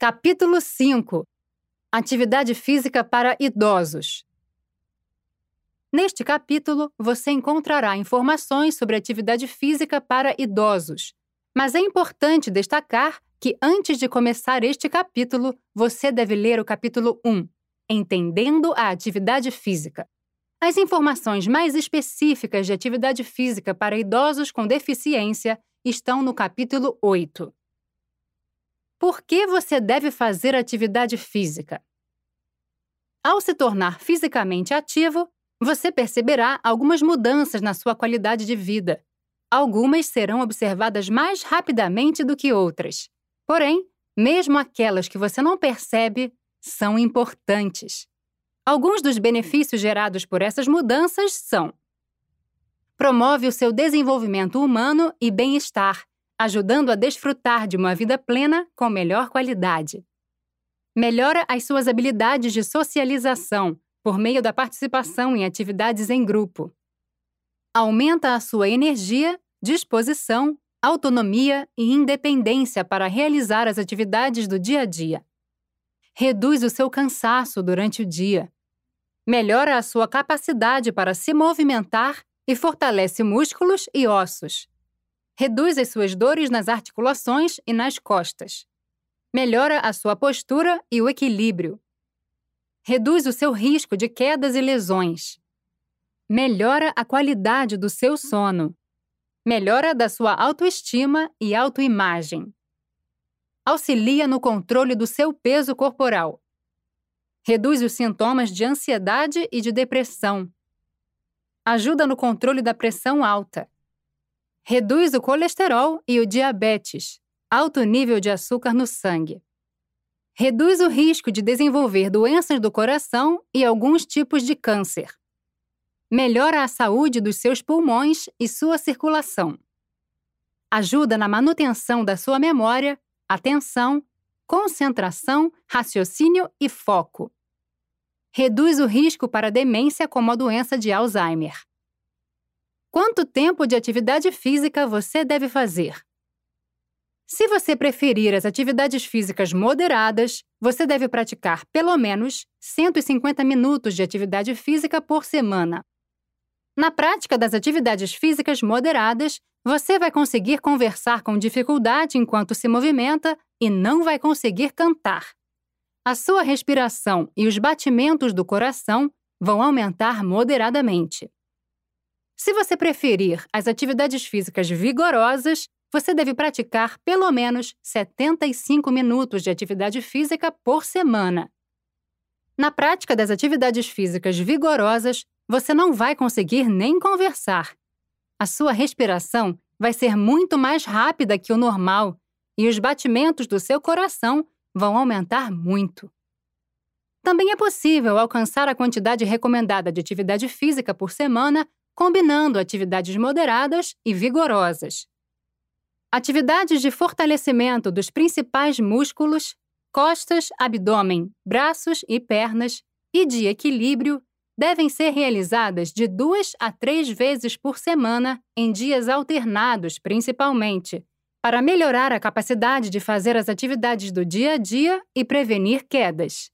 Capítulo 5 Atividade física para idosos. Neste capítulo, você encontrará informações sobre atividade física para idosos. Mas é importante destacar que antes de começar este capítulo, você deve ler o capítulo 1, Entendendo a Atividade Física. As informações mais específicas de atividade física para idosos com deficiência estão no capítulo 8. Por que você deve fazer atividade física? Ao se tornar fisicamente ativo, você perceberá algumas mudanças na sua qualidade de vida. Algumas serão observadas mais rapidamente do que outras. Porém, mesmo aquelas que você não percebe, são importantes. Alguns dos benefícios gerados por essas mudanças são: promove o seu desenvolvimento humano e bem-estar, ajudando a desfrutar de uma vida plena com melhor qualidade. Melhora as suas habilidades de socialização por meio da participação em atividades em grupo. Aumenta a sua energia, disposição, autonomia e independência para realizar as atividades do dia a dia. Reduz o seu cansaço durante o dia. Melhora a sua capacidade para se movimentar e fortalece músculos e ossos reduz as suas dores nas articulações e nas costas. Melhora a sua postura e o equilíbrio. Reduz o seu risco de quedas e lesões. Melhora a qualidade do seu sono. Melhora da sua autoestima e autoimagem. Auxilia no controle do seu peso corporal. Reduz os sintomas de ansiedade e de depressão. Ajuda no controle da pressão alta reduz o colesterol e o diabetes, alto nível de açúcar no sangue. Reduz o risco de desenvolver doenças do coração e alguns tipos de câncer. Melhora a saúde dos seus pulmões e sua circulação. Ajuda na manutenção da sua memória, atenção, concentração, raciocínio e foco. Reduz o risco para demência como a doença de Alzheimer. Quanto tempo de atividade física você deve fazer? Se você preferir as atividades físicas moderadas, você deve praticar pelo menos 150 minutos de atividade física por semana. Na prática das atividades físicas moderadas, você vai conseguir conversar com dificuldade enquanto se movimenta e não vai conseguir cantar. A sua respiração e os batimentos do coração vão aumentar moderadamente. Se você preferir as atividades físicas vigorosas, você deve praticar pelo menos 75 minutos de atividade física por semana. Na prática das atividades físicas vigorosas, você não vai conseguir nem conversar. A sua respiração vai ser muito mais rápida que o normal e os batimentos do seu coração vão aumentar muito. Também é possível alcançar a quantidade recomendada de atividade física por semana combinando atividades moderadas e vigorosas. Atividades de fortalecimento dos principais músculos, costas, abdômen, braços e pernas e de equilíbrio devem ser realizadas de duas a três vezes por semana, em dias alternados principalmente, para melhorar a capacidade de fazer as atividades do dia a dia e prevenir quedas.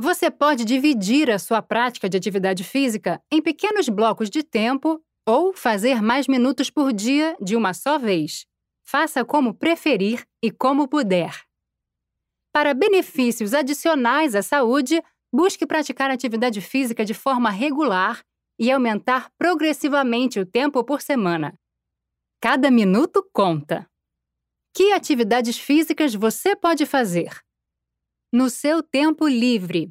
Você pode dividir a sua prática de atividade física em pequenos blocos de tempo ou fazer mais minutos por dia de uma só vez. Faça como preferir e como puder. Para benefícios adicionais à saúde, busque praticar atividade física de forma regular e aumentar progressivamente o tempo por semana. Cada minuto conta. Que atividades físicas você pode fazer? No seu tempo livre.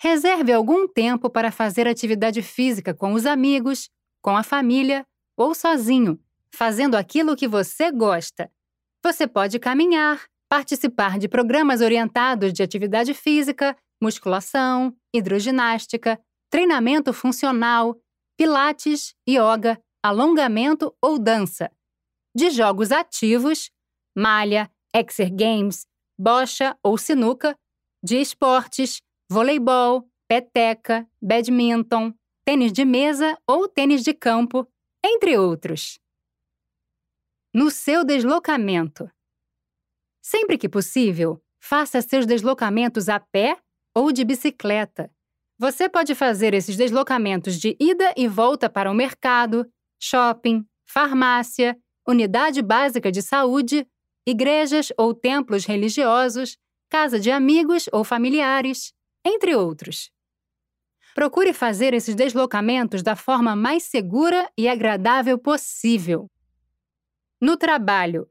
Reserve algum tempo para fazer atividade física com os amigos, com a família ou sozinho, fazendo aquilo que você gosta. Você pode caminhar, participar de programas orientados de atividade física, musculação, hidroginástica, treinamento funcional, pilates, yoga, alongamento ou dança. De jogos ativos, malha, exer games, bocha ou sinuca, de esportes, voleibol, peteca, badminton, tênis de mesa ou tênis de campo, entre outros. No seu deslocamento. Sempre que possível, faça seus deslocamentos a pé ou de bicicleta. Você pode fazer esses deslocamentos de ida e volta para o mercado, shopping, farmácia, unidade básica de saúde, igrejas ou templos religiosos, casa de amigos ou familiares, entre outros. Procure fazer esses deslocamentos da forma mais segura e agradável possível. No trabalho,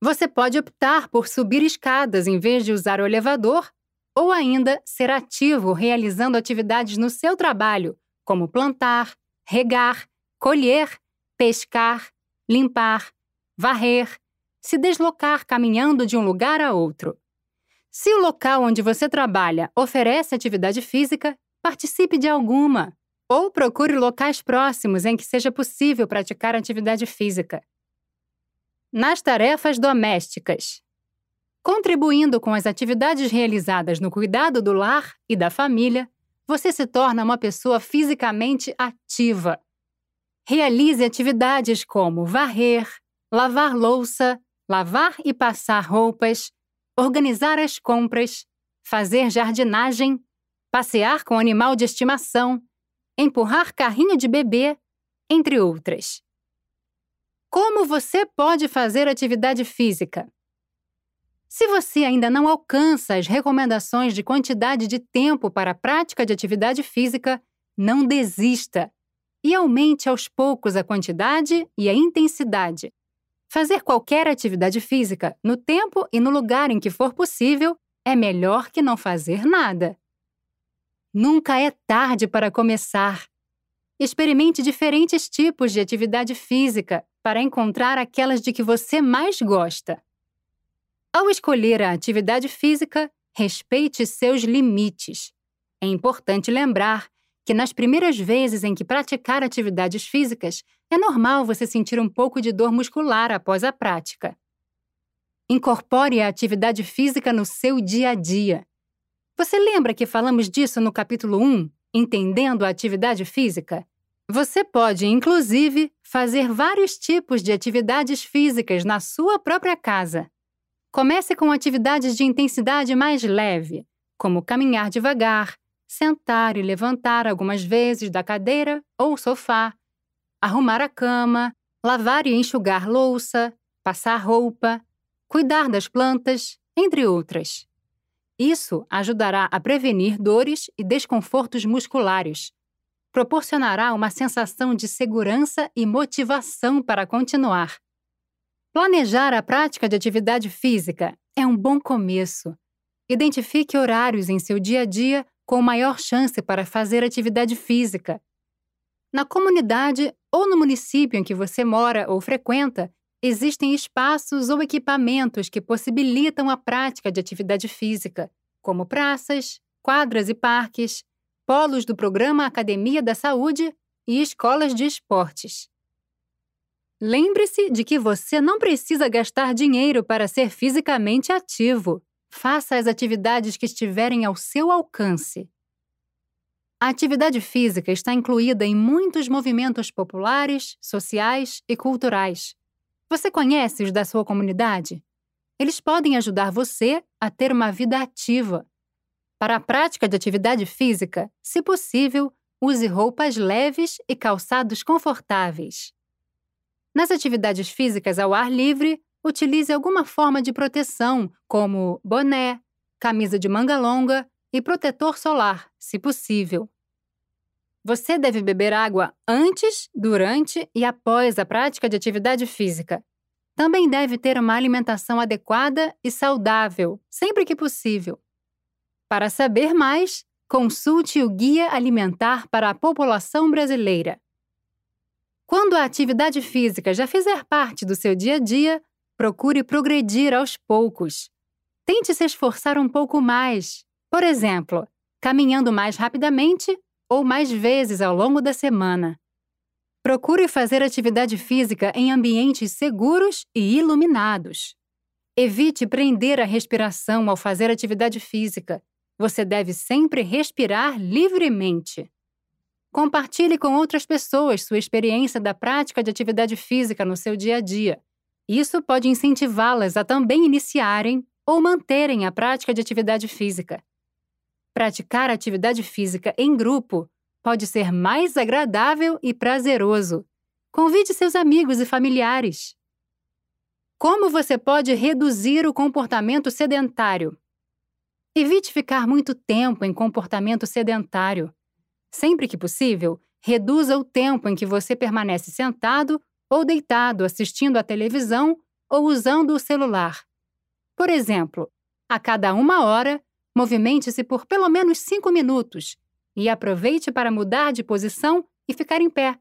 você pode optar por subir escadas em vez de usar o elevador, ou ainda ser ativo realizando atividades no seu trabalho, como plantar, regar, colher, pescar, limpar, varrer, se deslocar caminhando de um lugar a outro. Se o local onde você trabalha oferece atividade física, participe de alguma. Ou procure locais próximos em que seja possível praticar atividade física nas tarefas domésticas. Contribuindo com as atividades realizadas no cuidado do lar e da família, você se torna uma pessoa fisicamente ativa. Realize atividades como varrer, lavar louça, lavar e passar roupas, organizar as compras, fazer jardinagem, passear com animal de estimação, empurrar carrinho de bebê, entre outras. Como você pode fazer atividade física? Se você ainda não alcança as recomendações de quantidade de tempo para a prática de atividade física, não desista e aumente aos poucos a quantidade e a intensidade. Fazer qualquer atividade física, no tempo e no lugar em que for possível, é melhor que não fazer nada. Nunca é tarde para começar. Experimente diferentes tipos de atividade física para encontrar aquelas de que você mais gosta. Ao escolher a atividade física, respeite seus limites. É importante lembrar que nas primeiras vezes em que praticar atividades físicas, é normal você sentir um pouco de dor muscular após a prática. Incorpore a atividade física no seu dia a dia. Você lembra que falamos disso no capítulo 1, Entendendo a Atividade Física? Você pode, inclusive, fazer vários tipos de atividades físicas na sua própria casa. Comece com atividades de intensidade mais leve, como caminhar devagar, sentar e levantar algumas vezes da cadeira ou sofá, arrumar a cama, lavar e enxugar louça, passar roupa, cuidar das plantas, entre outras. Isso ajudará a prevenir dores e desconfortos musculares proporcionará uma sensação de segurança e motivação para continuar. Planejar a prática de atividade física é um bom começo. Identifique horários em seu dia a dia com maior chance para fazer atividade física. Na comunidade ou no município em que você mora ou frequenta, existem espaços ou equipamentos que possibilitam a prática de atividade física, como praças, quadras e parques, polos do Programa Academia da Saúde e escolas de esportes. Lembre-se de que você não precisa gastar dinheiro para ser fisicamente ativo. Faça as atividades que estiverem ao seu alcance. A atividade física está incluída em muitos movimentos populares, sociais e culturais. Você conhece os da sua comunidade? Eles podem ajudar você a ter uma vida ativa, para a prática de atividade física, se possível, use roupas leves e calçados confortáveis. Nas atividades físicas ao ar livre, utilize alguma forma de proteção, como boné, camisa de manga longa e protetor solar, se possível. Você deve beber água antes, durante e após a prática de atividade física. Também deve ter uma alimentação adequada e saudável, sempre que possível. Para saber mais, consulte o Guia Alimentar para a População Brasileira. Quando a atividade física já fizer parte do seu dia a dia, procure progredir aos poucos. Tente se esforçar um pouco mais, por exemplo, caminhando mais rapidamente ou mais vezes ao longo da semana. Procure fazer atividade física em ambientes seguros e iluminados. Evite prender a respiração ao fazer atividade física você deve sempre respirar livremente. Compartilhe com outras pessoas sua experiência da prática de atividade física no seu dia a dia. Isso pode incentivá-las a também iniciarem ou manterem a prática de atividade física. Praticar atividade física em grupo pode ser mais agradável e prazeroso. Convide seus amigos e familiares. Como você pode reduzir o comportamento sedentário? Evite ficar muito tempo em comportamento sedentário. Sempre que possível, reduza o tempo em que você permanece sentado ou deitado assistindo à televisão ou usando o celular. Por exemplo, a cada uma hora, movimente-se por pelo menos cinco minutos e aproveite para mudar de posição e ficar em pé,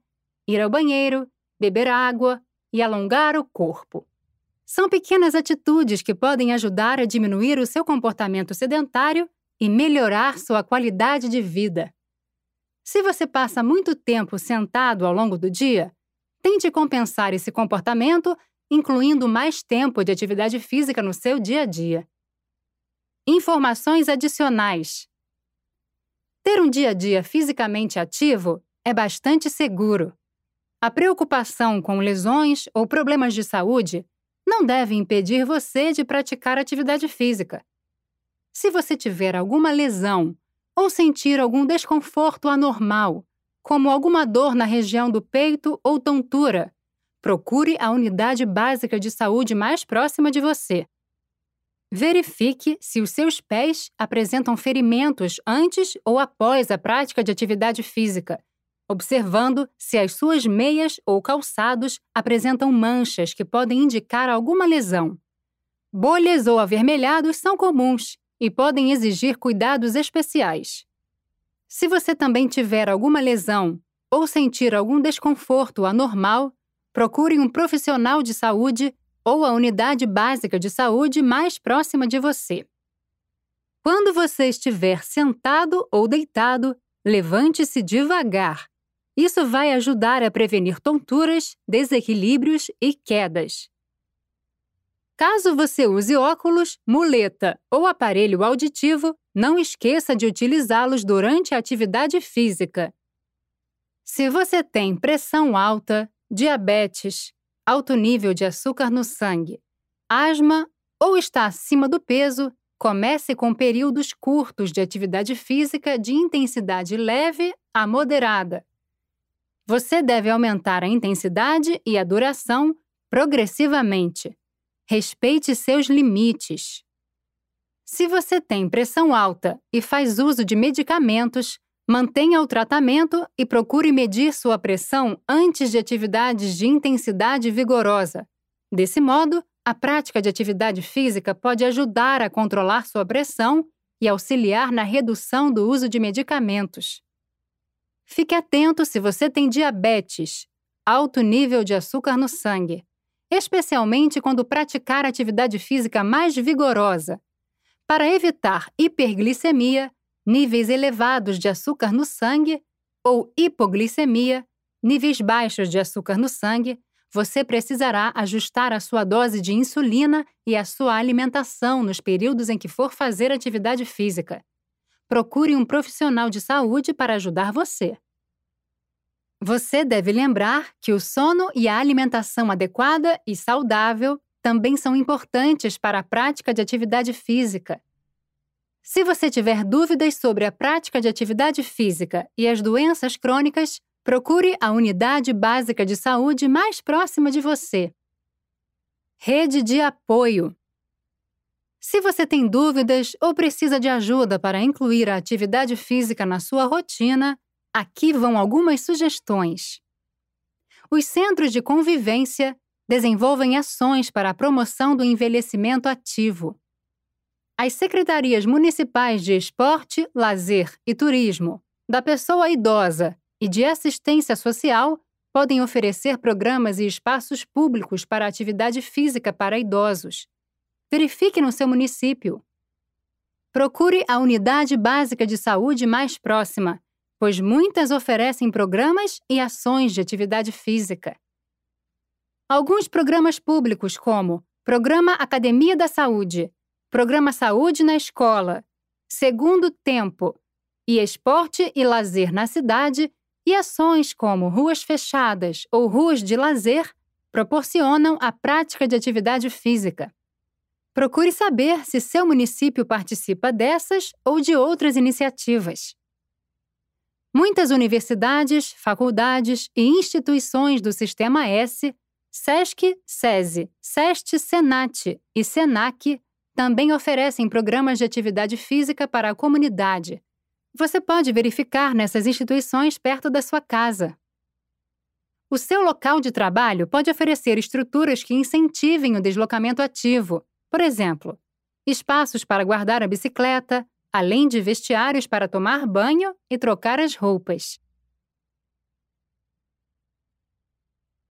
ir ao banheiro, beber água e alongar o corpo. São pequenas atitudes que podem ajudar a diminuir o seu comportamento sedentário e melhorar sua qualidade de vida. Se você passa muito tempo sentado ao longo do dia, tente compensar esse comportamento incluindo mais tempo de atividade física no seu dia a dia. Informações adicionais: Ter um dia a dia fisicamente ativo é bastante seguro. A preocupação com lesões ou problemas de saúde não deve impedir você de praticar atividade física. Se você tiver alguma lesão ou sentir algum desconforto anormal, como alguma dor na região do peito ou tontura, procure a unidade básica de saúde mais próxima de você. Verifique se os seus pés apresentam ferimentos antes ou após a prática de atividade física observando se as suas meias ou calçados apresentam manchas que podem indicar alguma lesão. Bolhas ou avermelhados são comuns e podem exigir cuidados especiais. Se você também tiver alguma lesão ou sentir algum desconforto anormal, procure um profissional de saúde ou a unidade básica de saúde mais próxima de você. Quando você estiver sentado ou deitado, levante-se devagar isso vai ajudar a prevenir tonturas, desequilíbrios e quedas. Caso você use óculos, muleta ou aparelho auditivo, não esqueça de utilizá-los durante a atividade física. Se você tem pressão alta, diabetes, alto nível de açúcar no sangue, asma ou está acima do peso, comece com períodos curtos de atividade física de intensidade leve a moderada. Você deve aumentar a intensidade e a duração progressivamente. Respeite seus limites. Se você tem pressão alta e faz uso de medicamentos, mantenha o tratamento e procure medir sua pressão antes de atividades de intensidade vigorosa. Desse modo, a prática de atividade física pode ajudar a controlar sua pressão e auxiliar na redução do uso de medicamentos. Fique atento se você tem diabetes, alto nível de açúcar no sangue, especialmente quando praticar atividade física mais vigorosa. Para evitar hiperglicemia, níveis elevados de açúcar no sangue, ou hipoglicemia, níveis baixos de açúcar no sangue, você precisará ajustar a sua dose de insulina e a sua alimentação nos períodos em que for fazer atividade física procure um profissional de saúde para ajudar você. Você deve lembrar que o sono e a alimentação adequada e saudável também são importantes para a prática de atividade física. Se você tiver dúvidas sobre a prática de atividade física e as doenças crônicas, procure a unidade básica de saúde mais próxima de você. Rede de apoio. Se você tem dúvidas ou precisa de ajuda para incluir a atividade física na sua rotina, aqui vão algumas sugestões. Os centros de convivência desenvolvem ações para a promoção do envelhecimento ativo. As secretarias municipais de esporte, lazer e turismo, da pessoa idosa e de assistência social podem oferecer programas e espaços públicos para atividade física para idosos Verifique no seu município. Procure a unidade básica de saúde mais próxima, pois muitas oferecem programas e ações de atividade física. Alguns programas públicos, como Programa Academia da Saúde, Programa Saúde na Escola, Segundo Tempo e Esporte e Lazer na Cidade, e ações como ruas fechadas ou ruas de lazer, proporcionam a prática de atividade física. Procure saber se seu município participa dessas ou de outras iniciativas. Muitas universidades, faculdades e instituições do Sistema S, SESC, SESI, SEST, SENAT e SENAC também oferecem programas de atividade física para a comunidade. Você pode verificar nessas instituições perto da sua casa. O seu local de trabalho pode oferecer estruturas que incentivem o deslocamento ativo, por exemplo, espaços para guardar a bicicleta, além de vestiários para tomar banho e trocar as roupas.